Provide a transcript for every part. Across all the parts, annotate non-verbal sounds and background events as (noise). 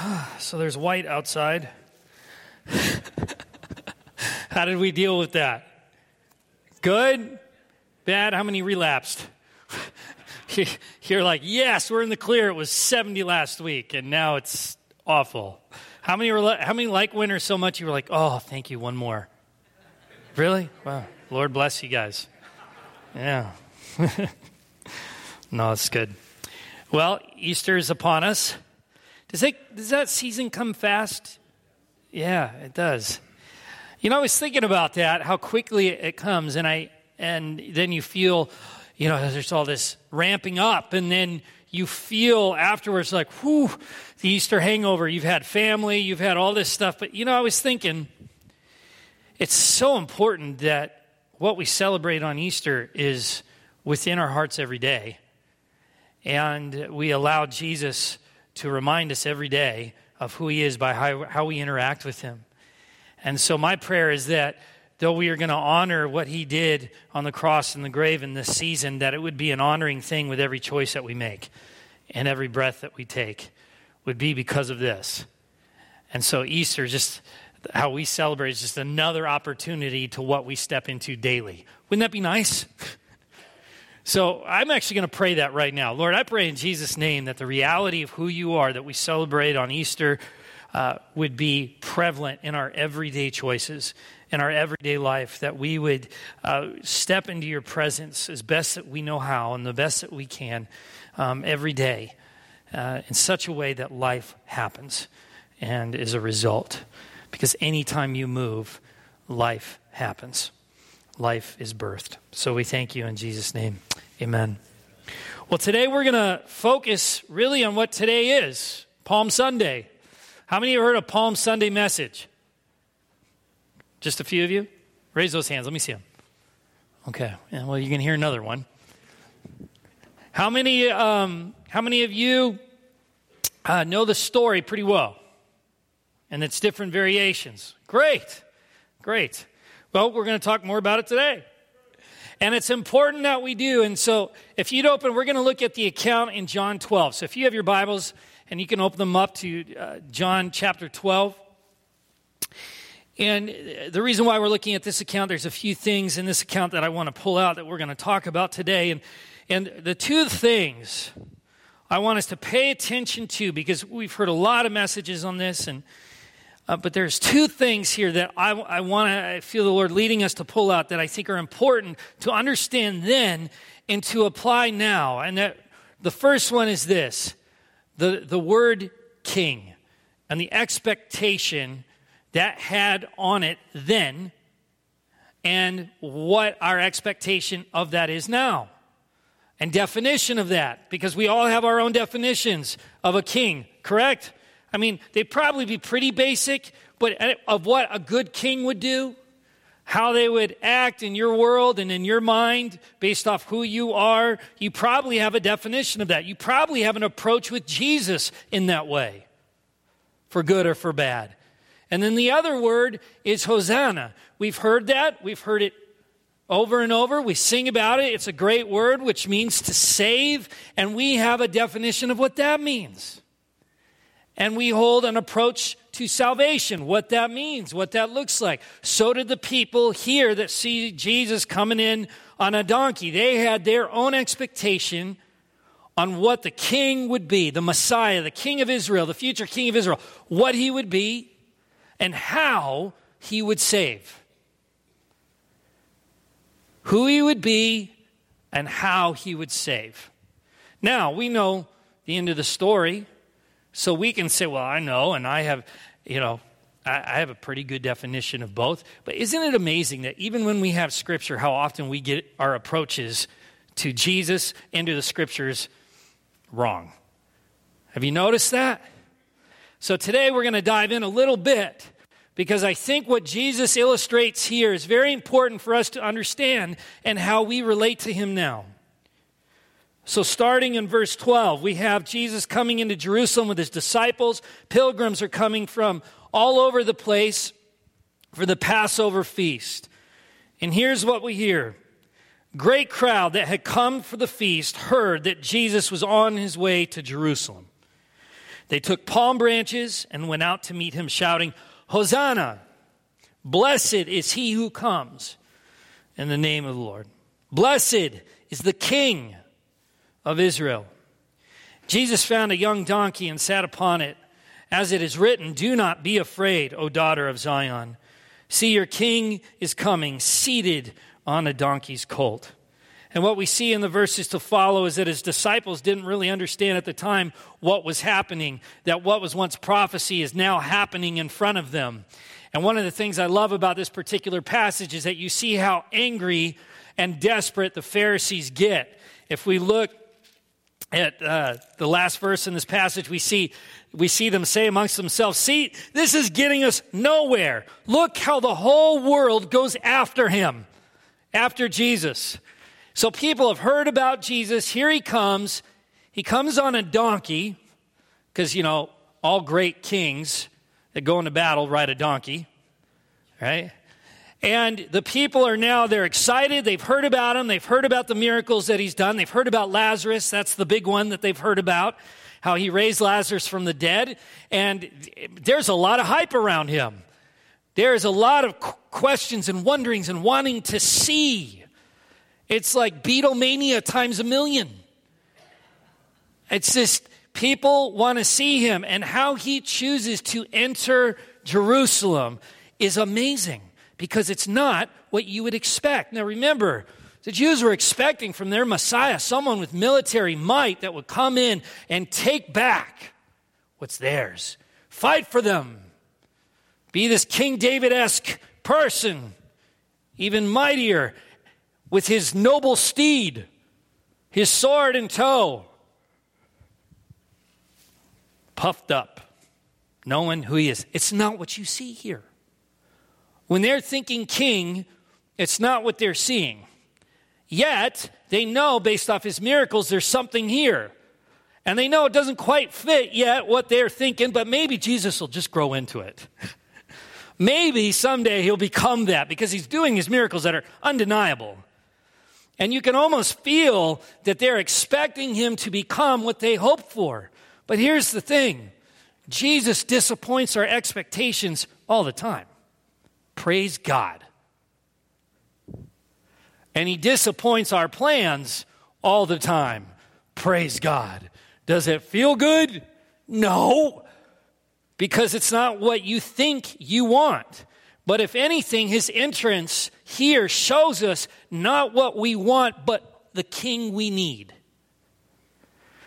(sighs) So there's white outside. (laughs) How did we deal with that? Good? Bad? How many relapsed? (laughs) You're like, yes, we're in the clear. It was 70 last week, and now it's awful. How many, were, how many like winter so much you were like, oh, thank you, one more? Really? Wow. Lord bless you guys. Yeah. (laughs) no, it's good. Well, Easter is upon us. Does, it, does that season come fast? Yeah, it does. You know, I was thinking about that, how quickly it comes, and I and then you feel, you know, there's all this ramping up, and then you feel afterwards like, whew, the Easter hangover. You've had family, you've had all this stuff, but you know, I was thinking, it's so important that what we celebrate on Easter is within our hearts every day, and we allow Jesus to remind us every day of who He is by how, how we interact with Him. And so, my prayer is that though we are going to honor what He did on the cross and the grave in this season, that it would be an honoring thing with every choice that we make and every breath that we take would be because of this. And so, Easter, just how we celebrate, is just another opportunity to what we step into daily. Wouldn't that be nice? (laughs) So I'm actually going to pray that right now. Lord, I pray in Jesus' name that the reality of who you are that we celebrate on Easter uh, would be prevalent in our everyday choices, in our everyday life, that we would uh, step into your presence as best that we know how and the best that we can um, every day uh, in such a way that life happens and is a result. Because anytime you move, life happens life is birthed. So we thank you in Jesus' name. Amen. Well, today we're going to focus really on what today is Palm Sunday. How many have heard a Palm Sunday message? Just a few of you? Raise those hands. Let me see them. Okay. Yeah, well, you can hear another one. How many, um, how many of you uh, know the story pretty well? And its different variations. Great. Great. Well, we're going to talk more about it today. And it's important that we do. And so, if you'd open, we're going to look at the account in John 12. So, if you have your Bibles and you can open them up to uh, John chapter 12. And the reason why we're looking at this account, there's a few things in this account that I want to pull out that we're going to talk about today. And, and the two things I want us to pay attention to, because we've heard a lot of messages on this, and uh, but there's two things here that I, I want to feel the Lord leading us to pull out that I think are important to understand then and to apply now. And that the first one is this the, the word king and the expectation that had on it then and what our expectation of that is now and definition of that because we all have our own definitions of a king correct I mean, they'd probably be pretty basic, but of what a good king would do, how they would act in your world and in your mind based off who you are, you probably have a definition of that. You probably have an approach with Jesus in that way, for good or for bad. And then the other word is Hosanna. We've heard that. We've heard it over and over. We sing about it. It's a great word, which means to save. And we have a definition of what that means and we hold an approach to salvation, what that means, what that looks like. So did the people here that see Jesus coming in on a donkey. They had their own expectation on what the king would be, the Messiah, the king of Israel, the future king of Israel, what he would be and how he would save. Who he would be and how he would save. Now, we know the end of the story. So we can say, well, I know, and I have, you know, I, have a pretty good definition of both. But isn't it amazing that even when we have scripture, how often we get our approaches to Jesus and to the scriptures wrong? Have you noticed that? So today we're going to dive in a little bit because I think what Jesus illustrates here is very important for us to understand and how we relate to him now. So, starting in verse 12, we have Jesus coming into Jerusalem with his disciples. Pilgrims are coming from all over the place for the Passover feast. And here's what we hear Great crowd that had come for the feast heard that Jesus was on his way to Jerusalem. They took palm branches and went out to meet him, shouting, Hosanna! Blessed is he who comes in the name of the Lord. Blessed is the King of Israel. Jesus found a young donkey and sat upon it. As it is written, Do not be afraid, O daughter of Zion. See, your king is coming, seated on a donkey's colt. And what we see in the verses to follow is that his disciples didn't really understand at the time what was happening, that what was once prophecy is now happening in front of them. And one of the things I love about this particular passage is that you see how angry and desperate the Pharisees get. If we look at uh, the last verse in this passage, we see, we see them say amongst themselves, See, this is getting us nowhere. Look how the whole world goes after him, after Jesus. So people have heard about Jesus. Here he comes. He comes on a donkey, because, you know, all great kings that go into battle ride a donkey, right? And the people are now, they're excited. They've heard about him. They've heard about the miracles that he's done. They've heard about Lazarus. That's the big one that they've heard about, how he raised Lazarus from the dead. And there's a lot of hype around him. There's a lot of questions and wonderings and wanting to see. It's like Beatlemania times a million. It's just people want to see him, and how he chooses to enter Jerusalem is amazing because it's not what you would expect. Now remember, the Jews were expecting from their Messiah someone with military might that would come in and take back what's theirs, fight for them, be this King David esque person, even mightier, with his noble steed, his sword in tow, puffed up, knowing who he is. It's not what you see here. When they're thinking king, it's not what they're seeing. Yet, they know based off his miracles, there's something here. And they know it doesn't quite fit yet what they're thinking, but maybe Jesus will just grow into it. (laughs) maybe someday he'll become that because he's doing his miracles that are undeniable. And you can almost feel that they're expecting him to become what they hope for. But here's the thing Jesus disappoints our expectations all the time. Praise God. And He disappoints our plans all the time. Praise God. Does it feel good? No, because it's not what you think you want. But if anything, His entrance here shows us not what we want, but the King we need.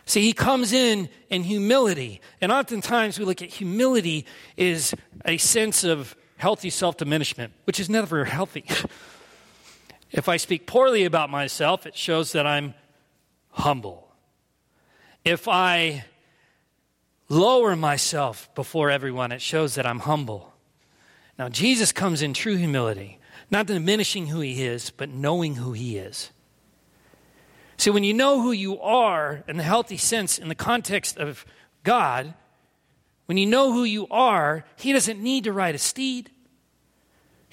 See, he comes in in humility. And oftentimes we look at humility is a sense of healthy self diminishment, which is never healthy. (laughs) if I speak poorly about myself, it shows that I'm humble. If I lower myself before everyone, it shows that I'm humble. Now, Jesus comes in true humility, not diminishing who he is, but knowing who he is. See, when you know who you are in the healthy sense, in the context of God, when you know who you are, he doesn't need to ride a steed.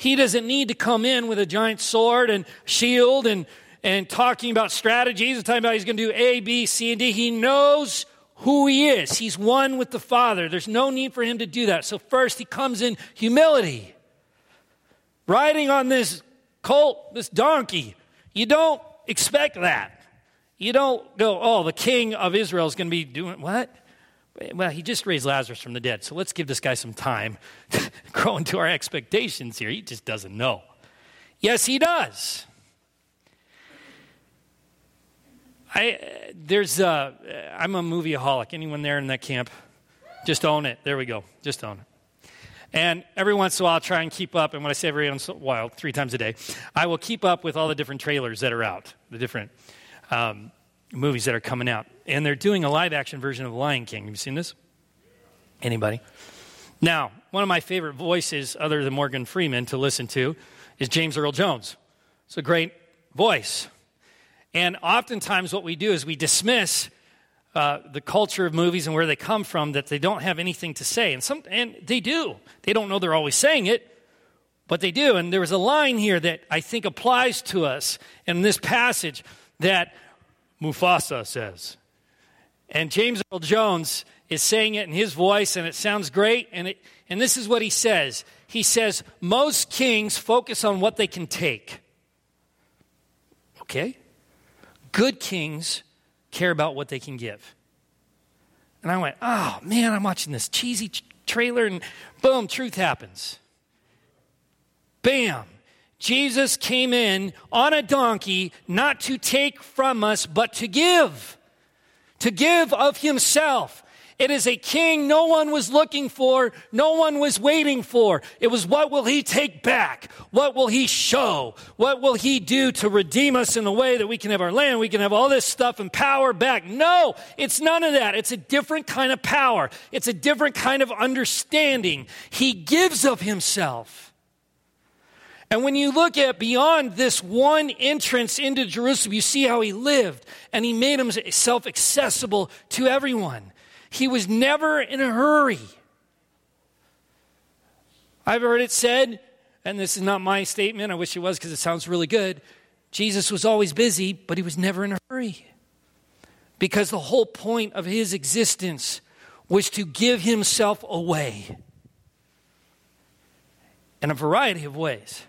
He doesn't need to come in with a giant sword and shield and, and talking about strategies and talking about he's going to do A, B, C, and D. He knows who he is. He's one with the Father. There's no need for him to do that. So, first, he comes in humility, riding on this colt, this donkey. You don't expect that. You don't go, oh, the king of Israel is going to be doing what? Well, he just raised Lazarus from the dead, so let's give this guy some time (laughs) to grow into our expectations here. He just doesn't know. Yes, he does. I there's uh, I'm a movieaholic. Anyone there in that camp? Just own it. There we go. Just own it. And every once in a while, I'll try and keep up. And when I say every once in a while, three times a day, I will keep up with all the different trailers that are out, the different um, movies that are coming out. And they're doing a live action version of Lion King. Have you seen this? Anybody? Now, one of my favorite voices, other than Morgan Freeman, to listen to is James Earl Jones. It's a great voice. And oftentimes, what we do is we dismiss uh, the culture of movies and where they come from that they don't have anything to say. And, some, and they do. They don't know they're always saying it, but they do. And there was a line here that I think applies to us in this passage that Mufasa says. And James Earl Jones is saying it in his voice, and it sounds great. And, it, and this is what he says He says, Most kings focus on what they can take. Okay? Good kings care about what they can give. And I went, oh man, I'm watching this cheesy ch- trailer, and boom, truth happens. Bam. Jesus came in on a donkey not to take from us, but to give. To give of himself. It is a king no one was looking for, no one was waiting for. It was what will he take back? What will he show? What will he do to redeem us in a way that we can have our land, we can have all this stuff and power back? No, it's none of that. It's a different kind of power. It's a different kind of understanding. He gives of himself. And when you look at beyond this one entrance into Jerusalem, you see how he lived and he made himself accessible to everyone. He was never in a hurry. I've heard it said, and this is not my statement, I wish it was because it sounds really good. Jesus was always busy, but he was never in a hurry. Because the whole point of his existence was to give himself away in a variety of ways.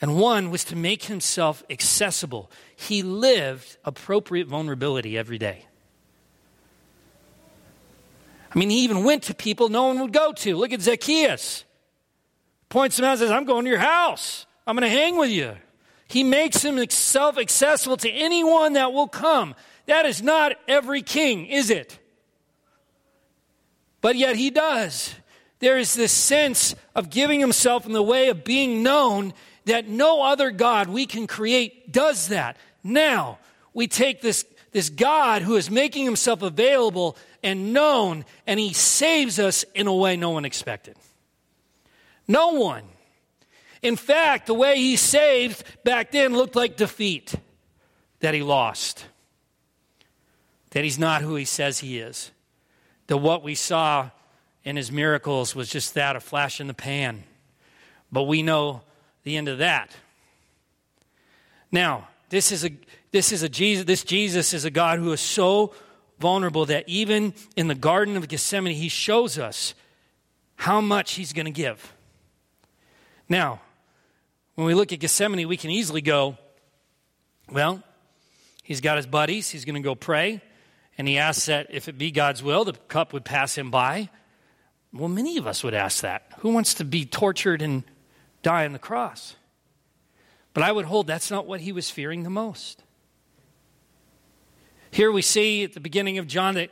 And one was to make himself accessible. He lived appropriate vulnerability every day. I mean, he even went to people no one would go to. Look at Zacchaeus. Points him out and says, I'm going to your house. I'm going to hang with you. He makes himself accessible to anyone that will come. That is not every king, is it? But yet he does. There is this sense of giving himself in the way of being known that no other God we can create does that. Now, we take this, this God who is making himself available and known, and he saves us in a way no one expected. No one. In fact, the way he saved back then looked like defeat that he lost, that he's not who he says he is, that what we saw in his miracles was just that a flash in the pan. But we know the end of that. Now, this is a this is a Jesus this Jesus is a God who is so vulnerable that even in the Garden of Gethsemane, he shows us how much he's going to give. Now, when we look at Gethsemane, we can easily go, well, he's got his buddies, he's going to go pray, and he asks that if it be God's will, the cup would pass him by. Well, many of us would ask that. Who wants to be tortured and die on the cross? But I would hold that's not what he was fearing the most. Here we see at the beginning of John that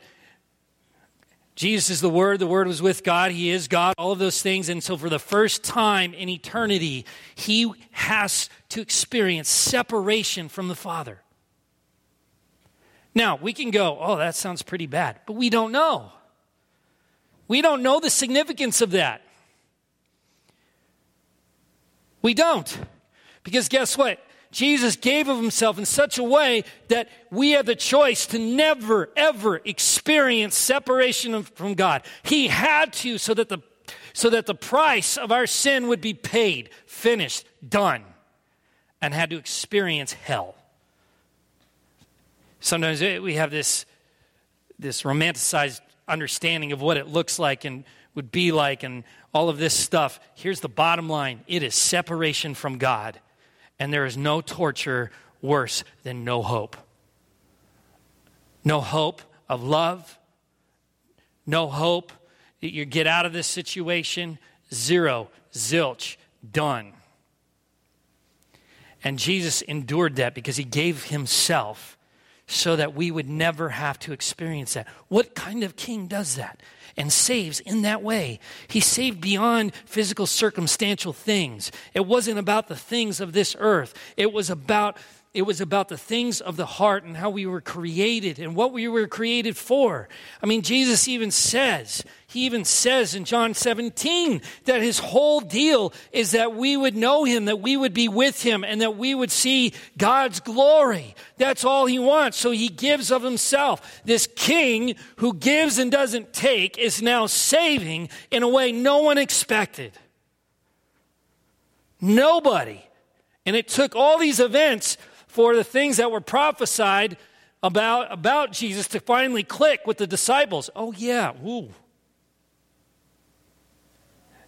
Jesus is the Word, the Word was with God, He is God, all of those things. And so, for the first time in eternity, He has to experience separation from the Father. Now, we can go, oh, that sounds pretty bad, but we don't know. We don't know the significance of that. We don't. Because guess what? Jesus gave of himself in such a way that we have the choice to never, ever experience separation from God. He had to so that the, so that the price of our sin would be paid, finished, done, and had to experience hell. Sometimes we have this, this romanticized understanding of what it looks like and would be like and all of this stuff. Here's the bottom line it is separation from God and there is no torture worse than no hope. No hope of love, no hope that you get out of this situation. Zero, zilch, done. And Jesus endured that because he gave himself so that we would never have to experience that. What kind of king does that? and saves in that way. He saved beyond physical circumstantial things. It wasn't about the things of this earth. It was about it was about the things of the heart and how we were created and what we were created for. I mean, Jesus even says, he even says in John 17 that his whole deal is that we would know him, that we would be with him, and that we would see God's glory. That's all he wants. So he gives of himself. This king who gives and doesn't take is now saving in a way no one expected. Nobody. And it took all these events for the things that were prophesied about, about Jesus to finally click with the disciples. Oh, yeah, ooh.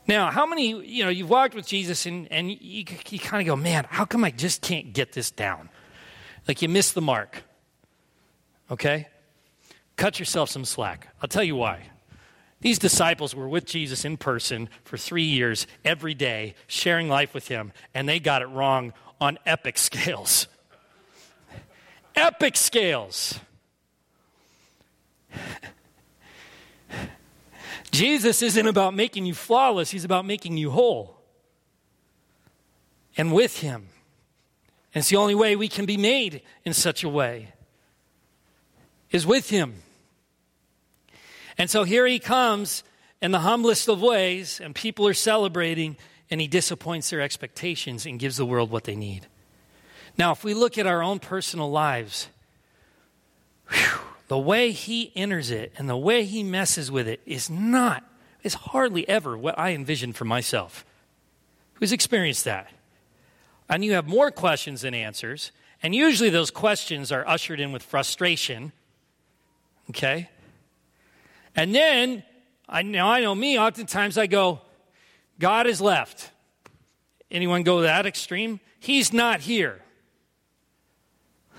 Now, how many, you know, you've walked with Jesus and, and you, you kind of go, man, how come I just can't get this down? Like you missed the mark. Okay? Cut yourself some slack. I'll tell you why. These disciples were with Jesus in person for three years, every day, sharing life with him, and they got it wrong on epic (laughs) scales. Epic scales. (laughs) Jesus isn't about making you flawless, he's about making you whole. And with him. And it's the only way we can be made in such a way is with him. And so here he comes in the humblest of ways, and people are celebrating, and he disappoints their expectations and gives the world what they need. Now, if we look at our own personal lives, whew, the way he enters it and the way he messes with it is not, is hardly ever what I envisioned for myself. Who's experienced that? And you have more questions than answers, and usually those questions are ushered in with frustration. Okay? And then, I know, I know me, oftentimes I go, God is left. Anyone go that extreme? He's not here.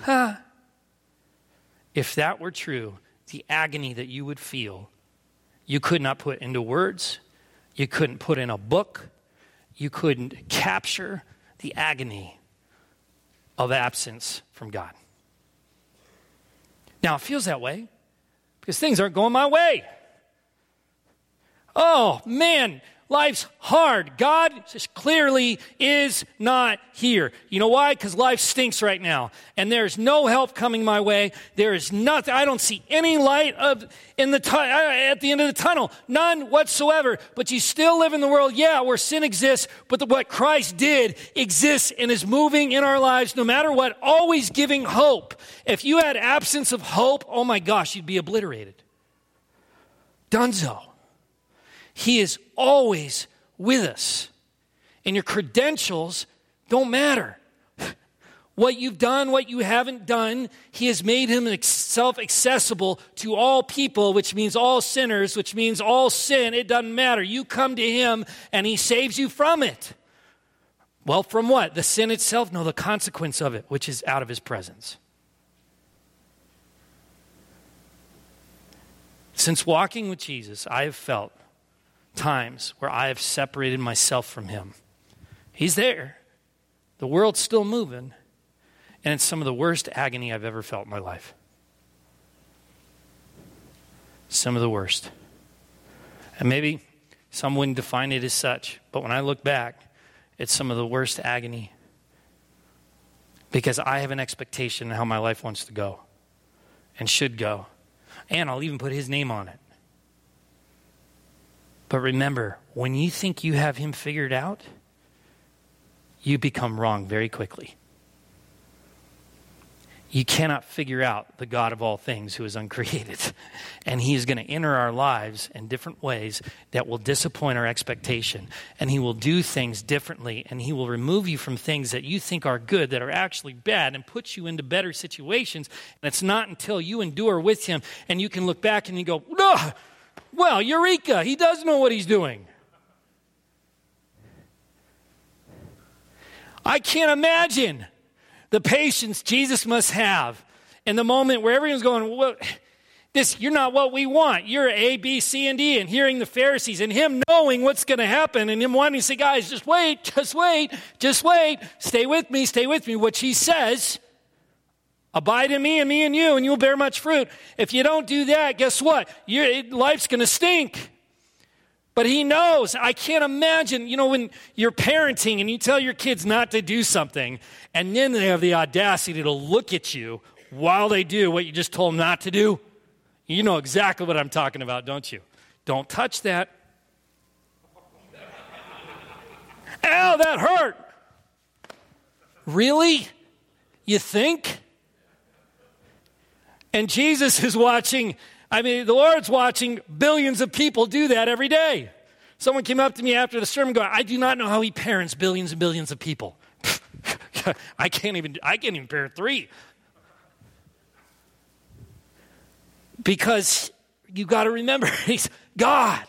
Huh. If that were true, the agony that you would feel, you could not put into words, you couldn't put in a book, you couldn't capture the agony of absence from God. Now, it feels that way because things aren't going my way. Oh, man, Life's hard. God clearly is not here. You know why? Because life stinks right now. And there's no help coming my way. There is nothing. I don't see any light of, in the tu- at the end of the tunnel. None whatsoever. But you still live in the world, yeah, where sin exists, but the, what Christ did exists and is moving in our lives no matter what, always giving hope. If you had absence of hope, oh my gosh, you'd be obliterated. Dunzo. He is always with us. And your credentials don't matter. What you've done, what you haven't done, He has made Himself accessible to all people, which means all sinners, which means all sin. It doesn't matter. You come to Him and He saves you from it. Well, from what? The sin itself? No, the consequence of it, which is out of His presence. Since walking with Jesus, I have felt times where I have separated myself from Him. He's there, the world's still moving, and it's some of the worst agony I've ever felt in my life. Some of the worst. And maybe some wouldn't define it as such, but when I look back, it's some of the worst agony because I have an expectation of how my life wants to go and should go. And I'll even put his name on it. But remember, when you think you have him figured out, you become wrong very quickly. You cannot figure out the God of all things who is uncreated. (laughs) And he is going to enter our lives in different ways that will disappoint our expectation. And he will do things differently. And he will remove you from things that you think are good that are actually bad and put you into better situations. And it's not until you endure with him and you can look back and you go, Ugh! Well, Eureka, he does know what he's doing. I can't imagine the patience Jesus must have in the moment where everyone's going, this, you're not what we want. You're A, B, C, and D, and hearing the Pharisees and him knowing what's going to happen and him wanting to say, guys, just wait, just wait, just wait, stay with me, stay with me, which he says Abide in me and me in you, and you'll bear much fruit. If you don't do that, guess what? Your life's going to stink. But he knows. I can't imagine, you know, when you're parenting and you tell your kids not to do something, and then they have the audacity to look at you while they do what you just told them not to do. You know exactly what I'm talking about, don't you? Don't touch that. Ow, that hurt. Really? You think? And Jesus is watching, I mean, the Lord's watching billions of people do that every day. Someone came up to me after the sermon going, I do not know how he parents billions and billions of people. (laughs) I can't even, I can't even parent three. Because you got to remember, (laughs) He's God.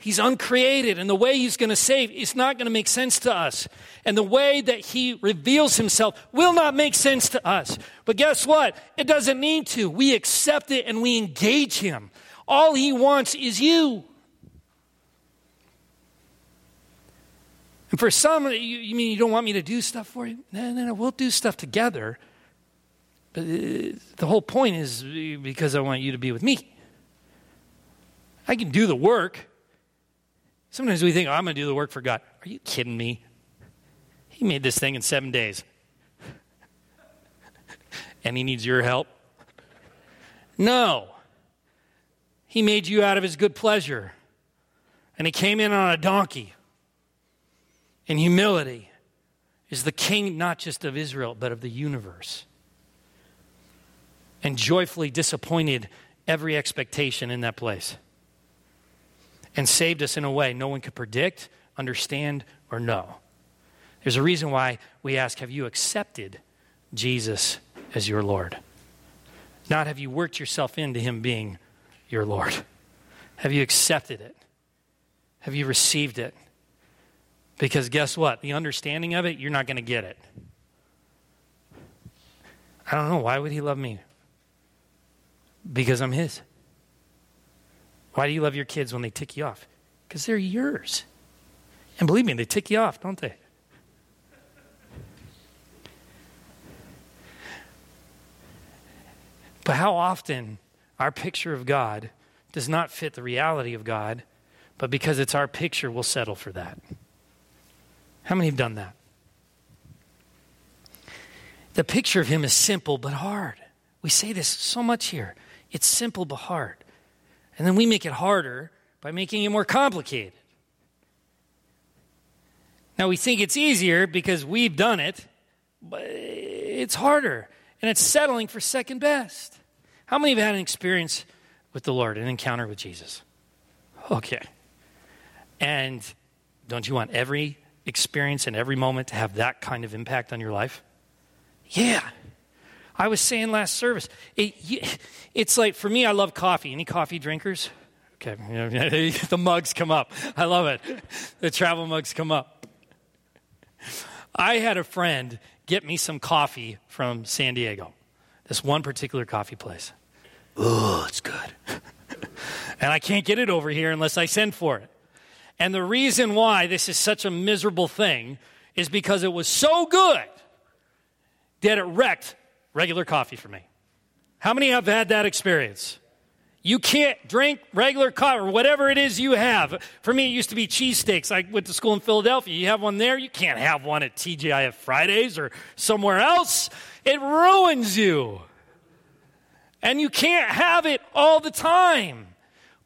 He's uncreated, and the way he's going to save is not going to make sense to us. And the way that he reveals himself will not make sense to us. But guess what? It doesn't need to. We accept it and we engage him. All he wants is you. And for some, you, you mean you don't want me to do stuff for you? No, no, no. We'll do stuff together. But uh, the whole point is because I want you to be with me. I can do the work. Sometimes we think, oh, I'm going to do the work for God. Are you kidding me? He made this thing in seven days. and he needs your help? No. He made you out of his good pleasure. And he came in on a donkey. In humility is the king not just of Israel, but of the universe. And joyfully disappointed every expectation in that place and saved us in a way no one could predict, understand, or know. There's a reason why we ask Have you accepted Jesus as your Lord? Not have you worked yourself into Him being your Lord. Have you accepted it? Have you received it? Because guess what? The understanding of it, you're not going to get it. I don't know. Why would He love me? Because I'm His. Why do you love your kids when they tick you off? Because they're yours. And believe me, they tick you off, don't they? But how often our picture of God does not fit the reality of God, but because it's our picture, we'll settle for that. How many have done that? The picture of Him is simple but hard. We say this so much here. It's simple but hard. And then we make it harder by making it more complicated. Now, we think it's easier because we've done it, but it's harder. And it's settling for second best. How many have had an experience with the Lord, an encounter with Jesus? Okay. And don't you want every experience and every moment to have that kind of impact on your life? Yeah. I was saying last service, it, it's like for me, I love coffee. Any coffee drinkers? Okay, (laughs) the mugs come up. I love it. The travel mugs come up. I had a friend get me some coffee from San Diego, this one particular coffee place. Oh, it's good. (laughs) and I can't get it over here unless I send for it. And the reason why this is such a miserable thing is because it was so good that it wrecked regular coffee for me. How many have had that experience? You can't drink regular coffee or whatever it is you have. For me, it used to be cheesesteaks. I went to school in Philadelphia. You have one there, you can't have one at TGIF Fridays or somewhere else. It ruins you. And you can't have it all the time.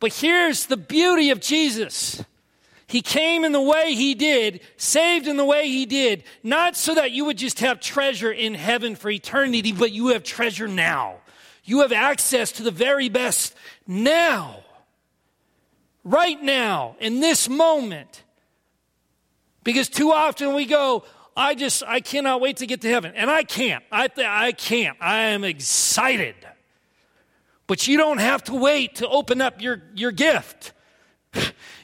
But here's the beauty of Jesus he came in the way He did, saved in the way He did, not so that you would just have treasure in heaven for eternity, but you have treasure now. You have access to the very best now. Right now, in this moment. Because too often we go, I just, I cannot wait to get to heaven. And I can't. I, I can't. I am excited. But you don't have to wait to open up your, your gift.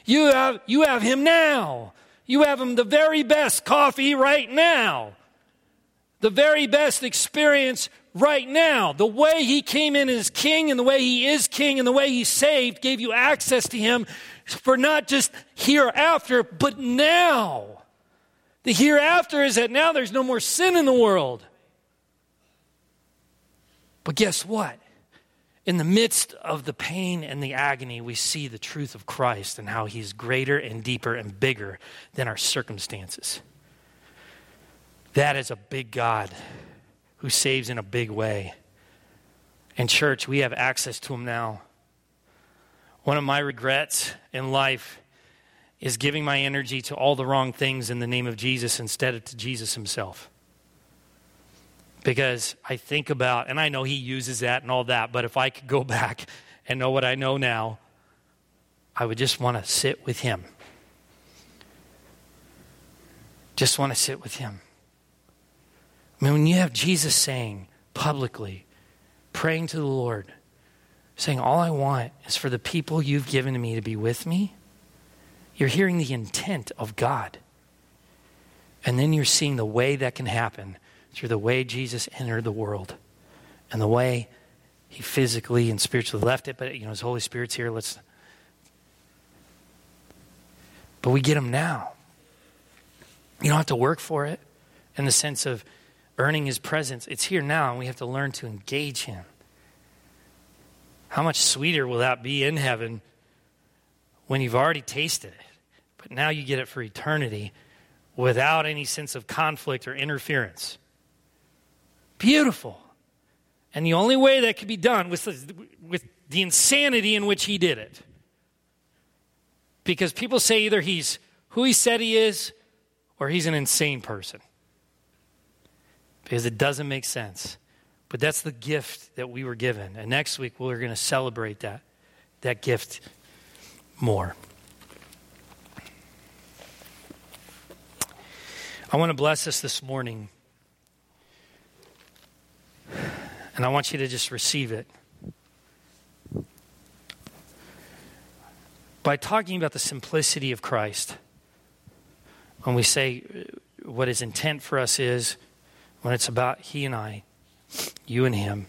You have, you have him now. You have him the very best coffee right now. The very best experience right now. The way he came in as king and the way he is king and the way he saved gave you access to him for not just hereafter, but now. The hereafter is that now there's no more sin in the world. But guess what? In the midst of the pain and the agony, we see the truth of Christ and how he's greater and deeper and bigger than our circumstances. That is a big God who saves in a big way. And, church, we have access to him now. One of my regrets in life is giving my energy to all the wrong things in the name of Jesus instead of to Jesus himself because I think about, and I know he uses that and all that, but if I could go (laughs) back and know what I know now, I would just want to sit with him. Just want to sit with him. I mean, when you have Jesus saying publicly, praying to the Lord, saying, All I want is for the people you've given to me to be with me, you're hearing the intent of God. And then you're seeing the way that can happen through the way Jesus entered the world and the way he physically and spiritually left it, but you know, his Holy Spirit's here. Let's but we get him now. You don't have to work for it in the sense of earning his presence. It's here now, and we have to learn to engage him. How much sweeter will that be in heaven when you've already tasted it? But now you get it for eternity without any sense of conflict or interference. Beautiful. And the only way that could be done was with the insanity in which he did it. Because people say either he's who he said he is or he's an insane person. Because it doesn't make sense. But that's the gift that we were given. And next week we're going to celebrate that, that gift more. I want to bless us this morning. And I want you to just receive it. By talking about the simplicity of Christ, when we say what his intent for us is, when it's about he and I, you and him,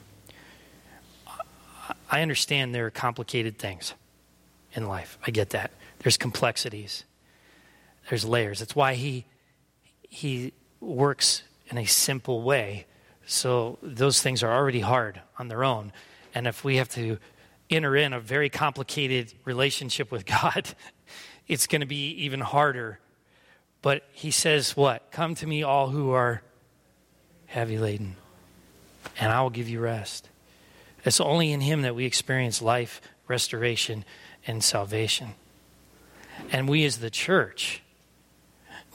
I understand there are complicated things in life. I get that. There's complexities. There's layers. That's why he he works in a simple way. So those things are already hard on their own. And if we have to enter in a very complicated relationship with (laughs) God, it's going to be even harder. But he says, What? Come to me, all who are heavy laden, and I will give you rest. It's only in him that we experience life, restoration, and salvation. And we as the church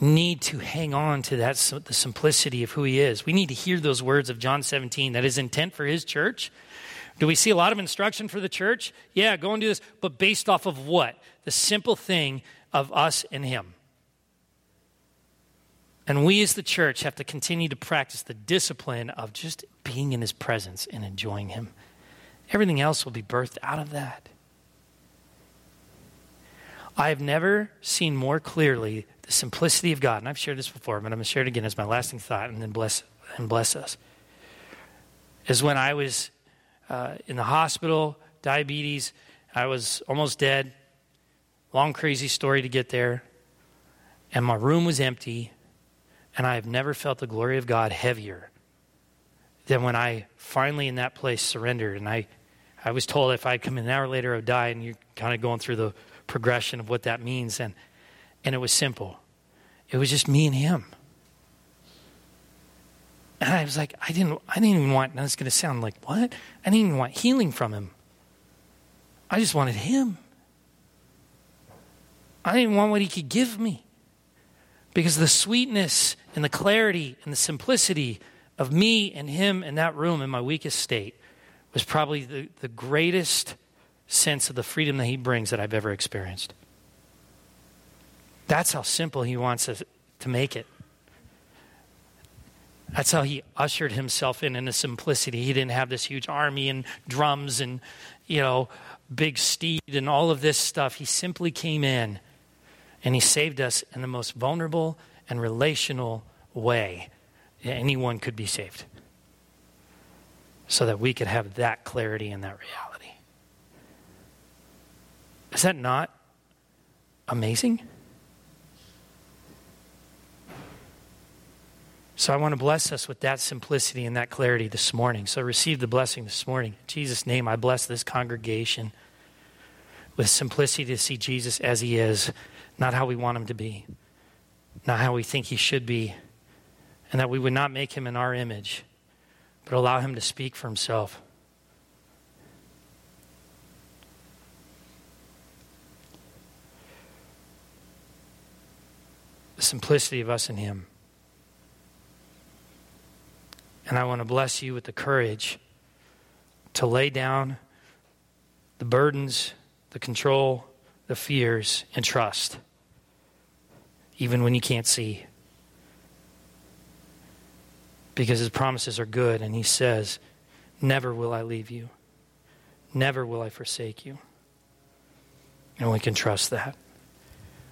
need to hang on to that the simplicity of who he is. We need to hear those words of John 17 that his intent for his church. Do we see a lot of instruction for the church? Yeah, go and do this, but based off of what? The simple thing of us and him. And we as the church have to continue to practice the discipline of just being in his presence and enjoying him. Everything else will be birthed out of that. I have never seen more clearly the simplicity of God, and I've shared this before, but I'm going to share it again as my lasting thought and then bless and bless us. Is when I was uh, in the hospital, diabetes, I was almost dead. Long, crazy story to get there. And my room was empty, and I have never felt the glory of God heavier than when I finally, in that place, surrendered. And I, I was told if I'd come an hour later, I would die, and you're kind of going through the progression of what that means. And and it was simple. It was just me and him. And I was like, I didn't, I didn't even want, now it's going to sound like, what? I didn't even want healing from him. I just wanted him. I didn't want what he could give me. Because the sweetness and the clarity and the simplicity of me and him in that room in my weakest state was probably the, the greatest sense of the freedom that he brings that I've ever experienced. That's how simple he wants us to make it. That's how he ushered himself in in a simplicity. He didn't have this huge army and drums and, you know, big steed and all of this stuff. He simply came in and he saved us in the most vulnerable and relational way anyone could be saved. So that we could have that clarity and that reality. Is that not amazing? So I want to bless us with that simplicity and that clarity this morning. So receive the blessing this morning. In Jesus' name, I bless this congregation with simplicity to see Jesus as he is, not how we want him to be, not how we think he should be, and that we would not make him in our image, but allow him to speak for himself. The simplicity of us in him. And I want to bless you with the courage to lay down the burdens, the control, the fears, and trust, even when you can't see. Because his promises are good, and he says, Never will I leave you, Never will I forsake you. And we can trust that.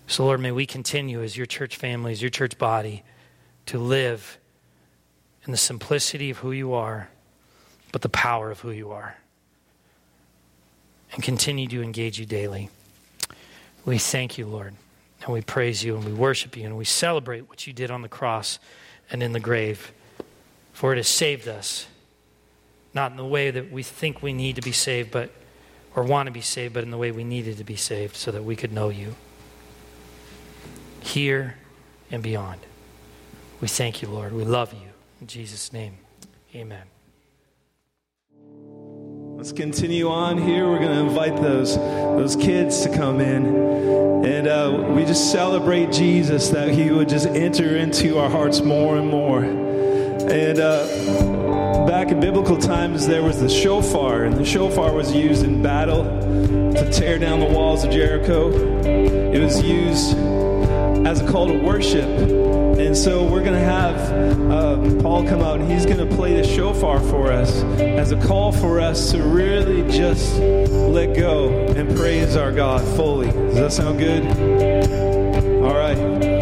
So, Lord, may we continue as your church family, as your church body, to live in the simplicity of who you are, but the power of who you are. And continue to engage you daily. We thank you, Lord, and we praise you, and we worship you, and we celebrate what you did on the cross and in the grave. For it has saved us, not in the way that we think we need to be saved, but or want to be saved, but in the way we needed to be saved so that we could know you here and beyond. We thank you, Lord. We love you. In Jesus' name, amen. Let's continue on here. We're going to invite those, those kids to come in. And uh, we just celebrate Jesus that he would just enter into our hearts more and more. And uh, back in biblical times, there was the shofar, and the shofar was used in battle to tear down the walls of Jericho. It was used as a call to worship. And so we're going to have uh, Paul come out and he's going to play the shofar for us as a call for us to really just let go and praise our God fully. Does that sound good? All right.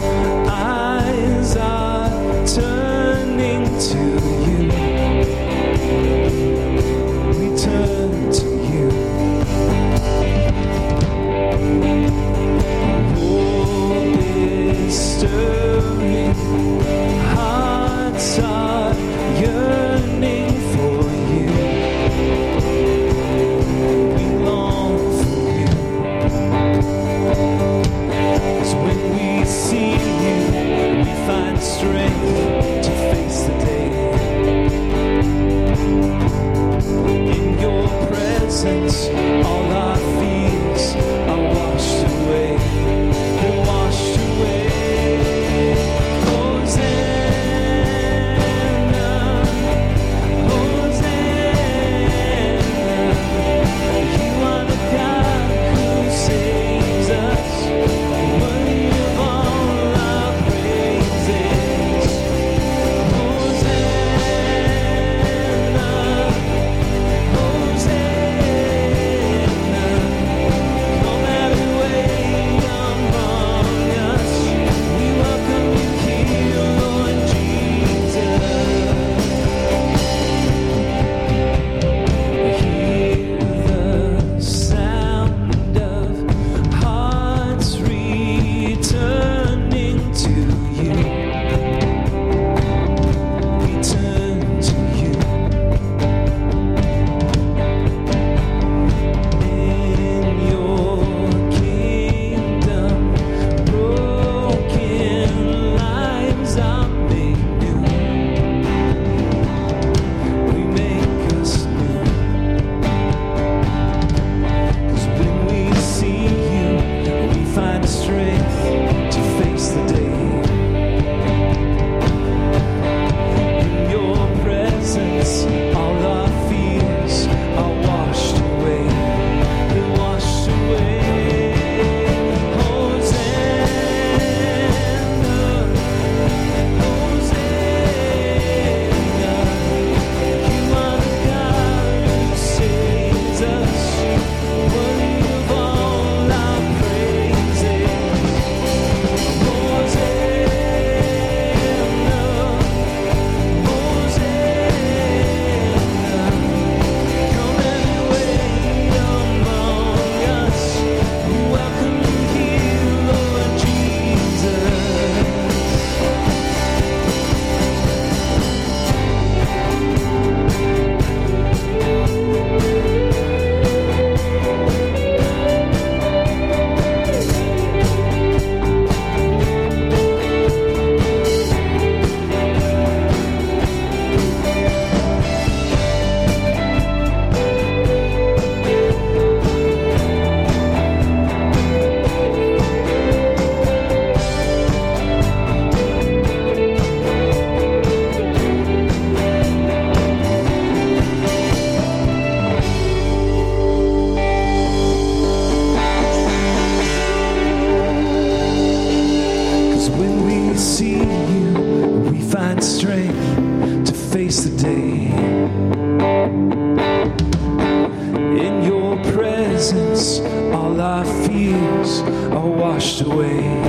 Bye. find strength to face the day. In your presence, all our fears are washed away.